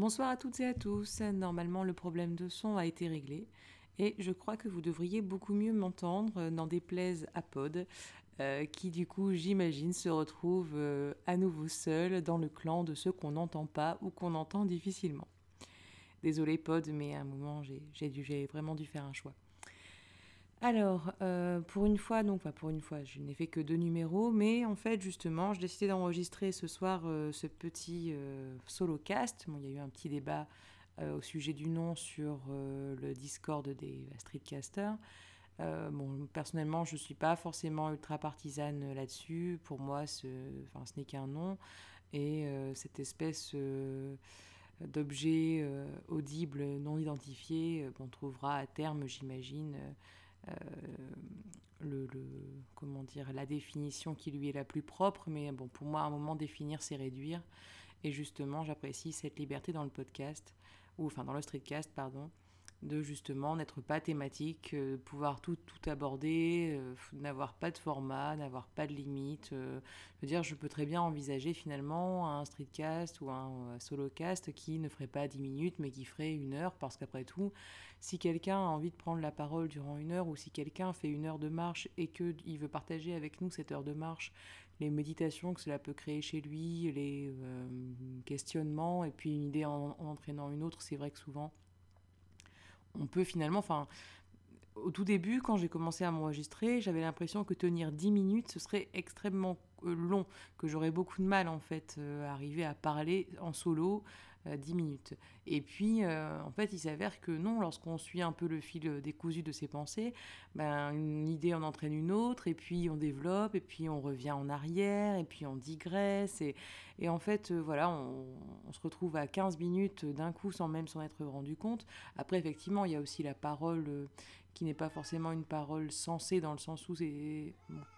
Bonsoir à toutes et à tous. Normalement, le problème de son a été réglé et je crois que vous devriez beaucoup mieux m'entendre, n'en déplaise à Pod, euh, qui du coup, j'imagine, se retrouve euh, à nouveau seul dans le clan de ceux qu'on n'entend pas ou qu'on entend difficilement. Désolé Pod, mais à un moment, j'ai vraiment dû faire un choix. Alors, euh, pour une fois, donc, pour une fois, je n'ai fait que deux numéros, mais en fait, justement, j'ai décidé d'enregistrer ce soir euh, ce petit euh, solo cast. Bon, il y a eu un petit débat au sujet du nom sur le Discord des Streetcasters. bon, personnellement, je ne suis pas forcément ultra partisane là-dessus. Pour moi, ce, ce n'est qu'un nom. Et cette espèce d'objet audible non identifié, qu'on trouvera à terme, j'imagine euh, le, comment dire, la définition qui lui est la plus propre, mais bon, pour moi, à un moment, définir, c'est réduire. Et justement, j'apprécie cette liberté dans le podcast, ou enfin dans le streetcast, pardon, de justement n'être pas thématique, euh, pouvoir tout, tout aborder, euh, n'avoir pas de format, n'avoir pas de limite. Euh, je veux dire, je peux très bien envisager finalement un streetcast ou un, solocast qui ne ferait pas 10 minutes mais qui ferait une heure parce qu'après tout, si quelqu'un a envie de prendre la parole durant une heure ou si quelqu'un fait une heure de marche et qu'il veut partager avec nous cette heure de marche, les méditations que cela peut créer chez lui, les questionnements et puis une idée en entraînant une autre, c'est vrai que souvent on peut finalement, enfin, au tout début, quand j'ai commencé à m'enregistrer, j'avais l'impression que tenir 10 minutes, ce serait extrêmement euh, long, que j'aurais beaucoup de mal en fait euh, à arriver à parler en solo 10 euh, minutes. Et puis, en fait, il s'avère que non, lorsqu'on suit un peu le fil décousu de ses pensées, ben, une idée en entraîne une autre, et puis on développe, et puis on revient en arrière, et puis on digresse, et, et en fait, voilà, on, on, se retrouve à 15 minutes d'un coup sans même s'en être rendu compte. Après, effectivement, il y a aussi la parole qui n'est pas forcément une parole sensée dans le sens où c'est...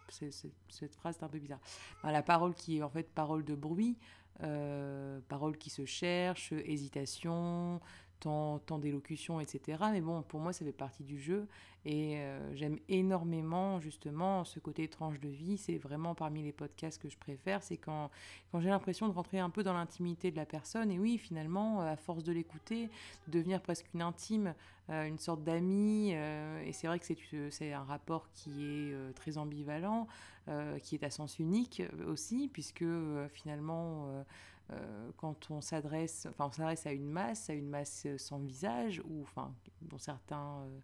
cette phrase est un peu bizarre. la parole qui est en fait parole de bruit, euh, parole qui se cherche, hésitation, tant, d'élocution, etc. Mais bon, pour moi, ça fait partie du jeu. Et euh, j'aime énormément, justement, ce côté étrange de vie. C'est vraiment parmi les podcasts que je préfère. C'est quand, quand j'ai l'impression de rentrer un peu dans l'intimité de la personne. Et oui, finalement, à force de l'écouter, de devenir presque une intime, euh, une sorte d'ami. Euh, et c'est vrai que c'est un rapport qui est très ambivalent, qui est à sens unique aussi, puisque finalement, euh, quand on s'adresse, enfin, on s'adresse à une masse, à une masse sans visage, ou enfin, dont certains euh,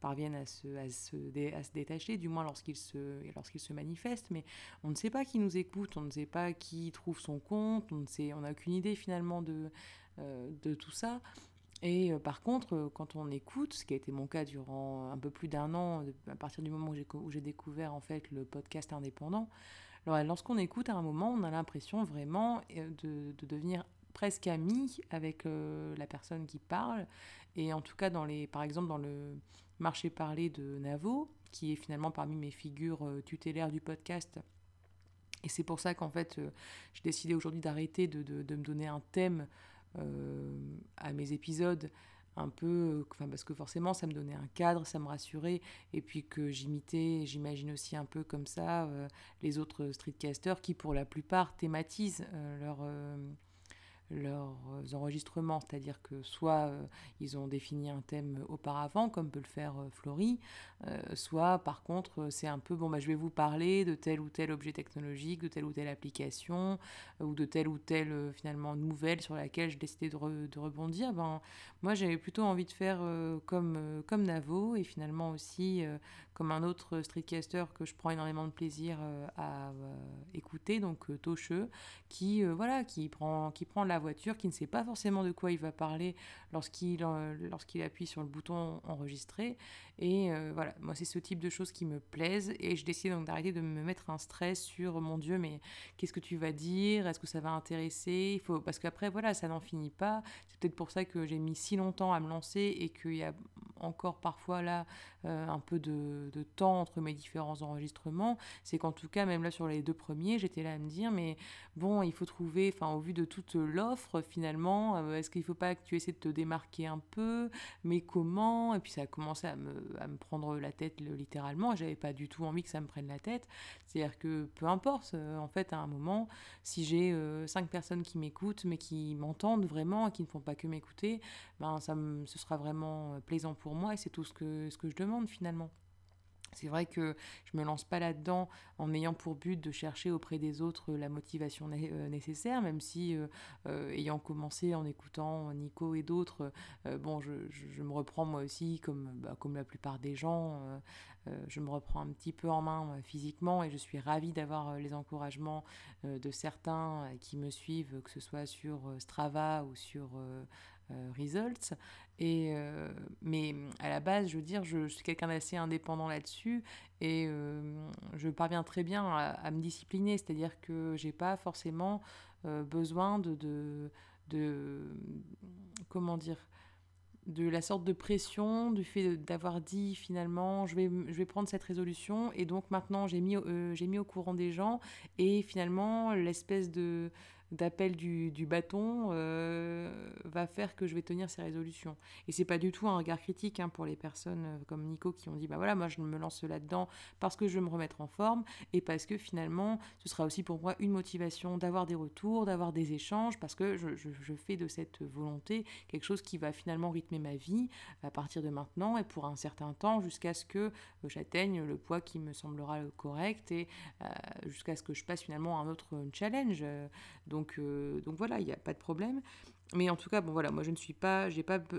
parviennent à se, détacher, du moins lorsqu'ils se, manifestent, mais on ne sait pas qui nous écoute, on ne sait pas qui trouve son compte, on n'a aucune idée finalement de, euh, tout ça. Et par contre, quand on écoute, ce qui a été mon cas durant un peu plus d'un an, à partir du moment où j'ai découvert en fait le podcast indépendant, alors, lorsqu'on écoute à un moment, on a l'impression vraiment euh, de, devenir presque ami avec euh, la personne qui parle. Et en tout cas, dans les, par exemple, dans le marché parlé de Navo, qui est finalement parmi mes figures euh, tutélaires du podcast. Et c'est pour ça qu'en fait, j'ai décidé aujourd'hui d'arrêter de, de, me donner un thème à mes épisodes un peu, enfin parce que forcément ça me donnait un cadre, ça me rassurait, et puis que j'imitais, j'imagine aussi un peu comme ça euh, les autres streetcasters qui pour la plupart thématisent euh, leur euh, leurs enregistrements, c'est-à-dire que soit euh, ils ont défini un thème auparavant, comme peut le faire euh, euh, soit par contre c'est un peu, bon, bah, je vais vous parler de tel ou tel objet technologique, de telle ou telle application, ou de telle ou telle finalement nouvelle sur laquelle j'ai décidé de, de, rebondir. Ben, moi j'avais plutôt envie de faire comme, comme Navo, et finalement aussi comme un autre streetcaster que je prends énormément de plaisir à écouter, donc Tocheux, qui, voilà, qui, prend, qui prend la voiture, qui ne sait pas forcément de quoi il va parler lorsqu'il euh, lorsqu'il appuie sur le bouton enregistrer. Et euh, voilà, moi c'est ce type de choses qui me plaisent et je décide donc d'arrêter de me mettre un stress sur mon Dieu, mais qu'est-ce que tu vas dire? Est-ce que ça va intéresser? Il faut parce qu'après voilà, ça n'en finit pas. C'est peut-être pour ça que j'ai mis si longtemps à me lancer et qu'il y a encore parfois là un peu de, de, temps entre mes différents enregistrements, c'est qu'en tout cas, même là sur les deux premiers, j'étais là à me dire, mais bon, il faut trouver, enfin au vu de toute l'offre finalement, est-ce qu'il ne faut pas que tu essaies de te démarquer un peu, mais comment? Et puis ça a commencé à me, prendre la tête littéralement, j'avais pas du tout envie que ça me prenne la tête, c'est-à-dire que peu importe, en fait, à un moment, si j'ai cinq personnes qui m'écoutent, mais qui m'entendent vraiment, qui ne font pas que m'écouter, ben ça ce sera vraiment euh, plaisant pour moi et c'est tout ce que, ce que je demande finalement. C'est vrai que je me lance pas là-dedans en ayant pour but de chercher auprès des autres la motivation euh, nécessaire, même si, euh, ayant commencé en écoutant Nico et d'autres, bon, je, me reprends moi aussi, comme, bah, la plupart des gens, je me reprends un petit peu en main physiquement et je suis ravie d'avoir les encouragements de certains qui me suivent, que ce soit sur Strava ou sur euh, results. Et, euh, mais à la base, je veux dire, je, suis quelqu'un d'assez indépendant là-dessus et euh, je parviens très bien à, me discipliner, c'est-à-dire que j'ai pas forcément besoin de, de, de, comment dire de la sorte de pression du fait d'avoir dit finalement je vais, je vais prendre cette résolution et donc maintenant j'ai mis, j'ai mis au courant des gens et finalement l'espèce de d'appel du, bâton euh, va faire que je vais tenir ces résolutions. Et c'est pas du tout un regard critique hein, pour les personnes euh, comme Nico qui ont dit bah voilà moi je me lance là-dedans parce que je veux me remettre en forme et parce que finalement ce sera aussi pour moi une motivation d'avoir des retours, d'avoir des échanges parce que je, je, fais de cette volonté quelque chose qui va finalement rythmer ma vie à partir de maintenant et pour un certain temps jusqu'à ce que euh, j'atteigne le poids qui me semblera correct et jusqu'à ce que je passe finalement à un autre challenge. Donc donc, euh, donc voilà, il n'y a pas de problème. Mais en tout cas, bon voilà, moi je ne suis pas, j'ai pas, pas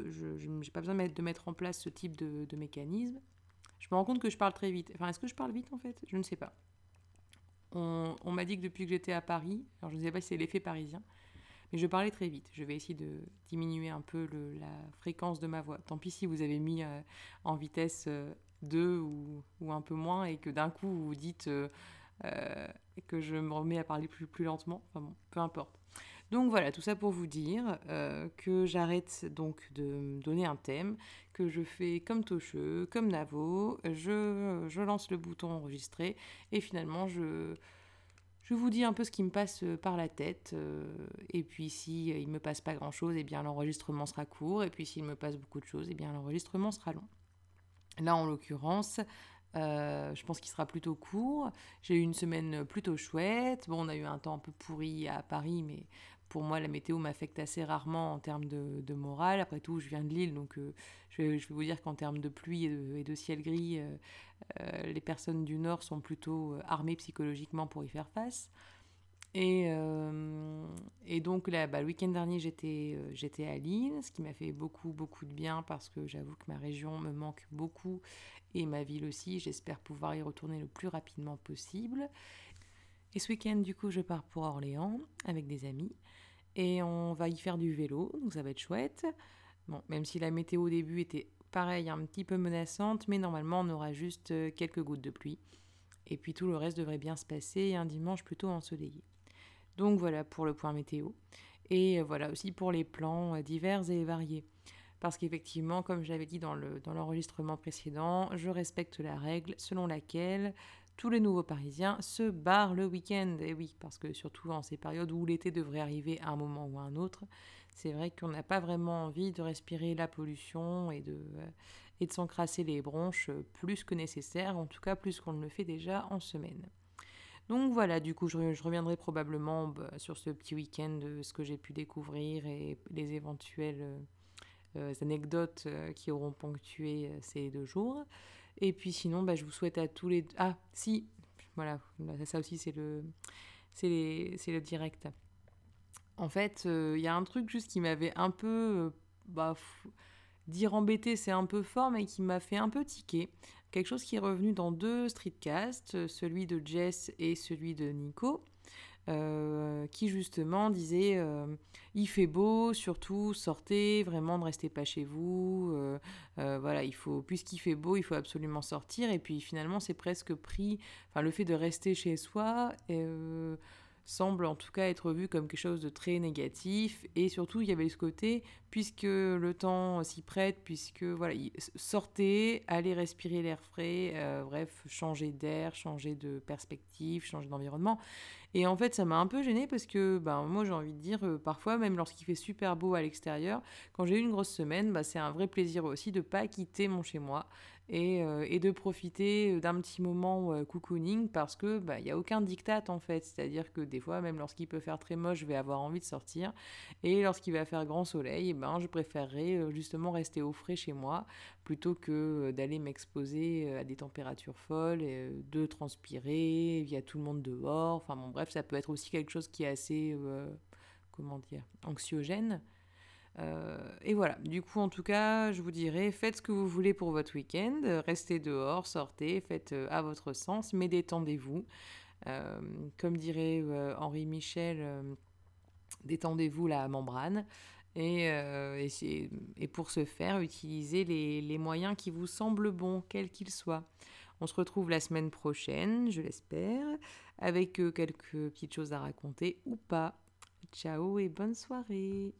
besoin de mettre, en place ce type de, mécanisme. Je me rends compte que je parle très vite. Enfin, est-ce que je parle vite en fait? Je ne sais pas. On, m'a dit que depuis que j'étais à Paris, alors je ne sais pas si c'est l'effet parisien, mais je parlais très vite. Je vais essayer de diminuer un peu la fréquence de ma voix. Tant pis si vous avez mis euh, en vitesse 2 euh, ou, ou, un peu moins et que d'un coup vous vous dites euh, et que je me remets à parler plus, lentement. Enfin bon, peu importe. Donc voilà, tout ça pour vous dire euh, que j'arrête donc de me donner un thème, que je fais comme Tocheux, comme Navo, je, lance le bouton enregistrer et finalement je, je vous dis un peu ce qui me passe par la tête. Euh, et puis si il me passe pas grand chose, et eh bien l'enregistrement sera court. Et puis s'il me passe beaucoup de choses, et eh bien l'enregistrement sera long. Là en l'occurrence, euh, je pense qu'il sera plutôt court. J'ai eu une semaine plutôt chouette. Bon, on a eu un temps un peu pourri à Paris, mais pour moi, la météo m'affecte assez rarement en termes de, morale. Après tout, je viens de Lille, donc euh, je, vais, vous dire qu'en termes de pluie et de, ciel gris, euh, les personnes du Nord sont plutôt armées psychologiquement pour y faire face. Et, et donc là, bah, le week-end dernier, j'étais j'étais à Lille, ce qui m'a fait beaucoup, beaucoup de bien parce que j'avoue que ma région me manque beaucoup et ma ville aussi. J'espère pouvoir y retourner le plus rapidement possible. Et ce week-end, du coup, je pars pour Orléans avec des amis et on va y faire du vélo, donc ça va être chouette. Bon, même si la météo au début était pareil, un petit peu menaçante, mais normalement on aura juste euh, quelques gouttes de pluie. Et puis tout le reste devrait bien se passer, un dimanche plutôt ensoleillé. Donc voilà pour le point météo. Et euh, voilà aussi pour les plans euh, divers et variés parce qu'effectivement, comme j'avais dit dans l'enregistrement précédent, je respecte la règle selon laquelle tous les nouveaux Parisiens se barrent le week-end. Et oui, parce que surtout en ces périodes où l'été devrait arriver à un moment ou à un autre, c'est vrai qu'on n'a pas vraiment envie de respirer la pollution et de, et de s'encrasser les bronches plus que nécessaire, en tout cas plus qu'on ne le fait déjà en semaine. Donc voilà, du coup, je, reviendrai probablement bah, sur ce petit week-end de ce que j'ai pu découvrir et les éventuels euh, anecdotes euh, qui auront ponctué euh, ces deux jours. Et puis sinon, bah, je vous souhaite à tous les... Ah, si, voilà, ça aussi c'est le, c'est le direct. En fait, il y a un truc juste qui m'avait un peu... bah, dire embêté, c'est un peu fort, mais qui m'a fait un peu tiquer. Quelque chose qui est revenu dans deux streetcasts, celui de Jess et celui de Nico. Euh, qui justement disait euh, il fait beau, surtout sortez, vraiment ne restez pas chez vous. Euh, voilà, il faut puisqu'il fait beau, il faut absolument sortir. Et puis finalement, c'est presque pris. Enfin, le fait de rester chez soi semble en tout cas être vu comme quelque chose de très négatif. Et surtout, il y avait ce côté, puisque le temps s'y prête, puisque voilà, sortez, allez respirer l'air frais, euh, bref, changer d'air, changer de perspective, changer d'environnement. Et en fait, ça m'a un peu gênée parce que ben, moi, j'ai envie de dire, euh, parfois, même lorsqu'il fait super beau à l'extérieur, quand j'ai eu une grosse semaine, bah, c'est un vrai plaisir aussi de pas quitter mon chez-moi euh, et, de profiter d'un petit moment euh, cocooning parce que il bah, n'y a aucun diktat en fait. C'est-à-dire que des fois, même lorsqu'il peut faire très moche, je vais avoir envie de sortir. Et lorsqu'il va faire grand soleil, eh ben, je préférerais euh, justement rester au frais chez moi plutôt que d'aller m'exposer à des températures folles, de transpirer, il y a tout le monde dehors. Enfin bon, bref, ça peut être aussi quelque chose qui est assez, comment dire, anxiogène. Euh, et voilà, du coup en tout cas, je vous dirais, faites ce que vous voulez pour votre week-end, restez dehors, sortez, faites euh, à votre sens, mais détendez-vous. Euh, comme dirait Henri Michel, détendez-vous la membrane. Et, et, pour ce faire, utilisez les, les, moyens qui vous semblent bons, quels qu'ils soient. On se retrouve la semaine prochaine, je l'espère, avec quelques petites choses à raconter ou pas. Ciao et bonne soirée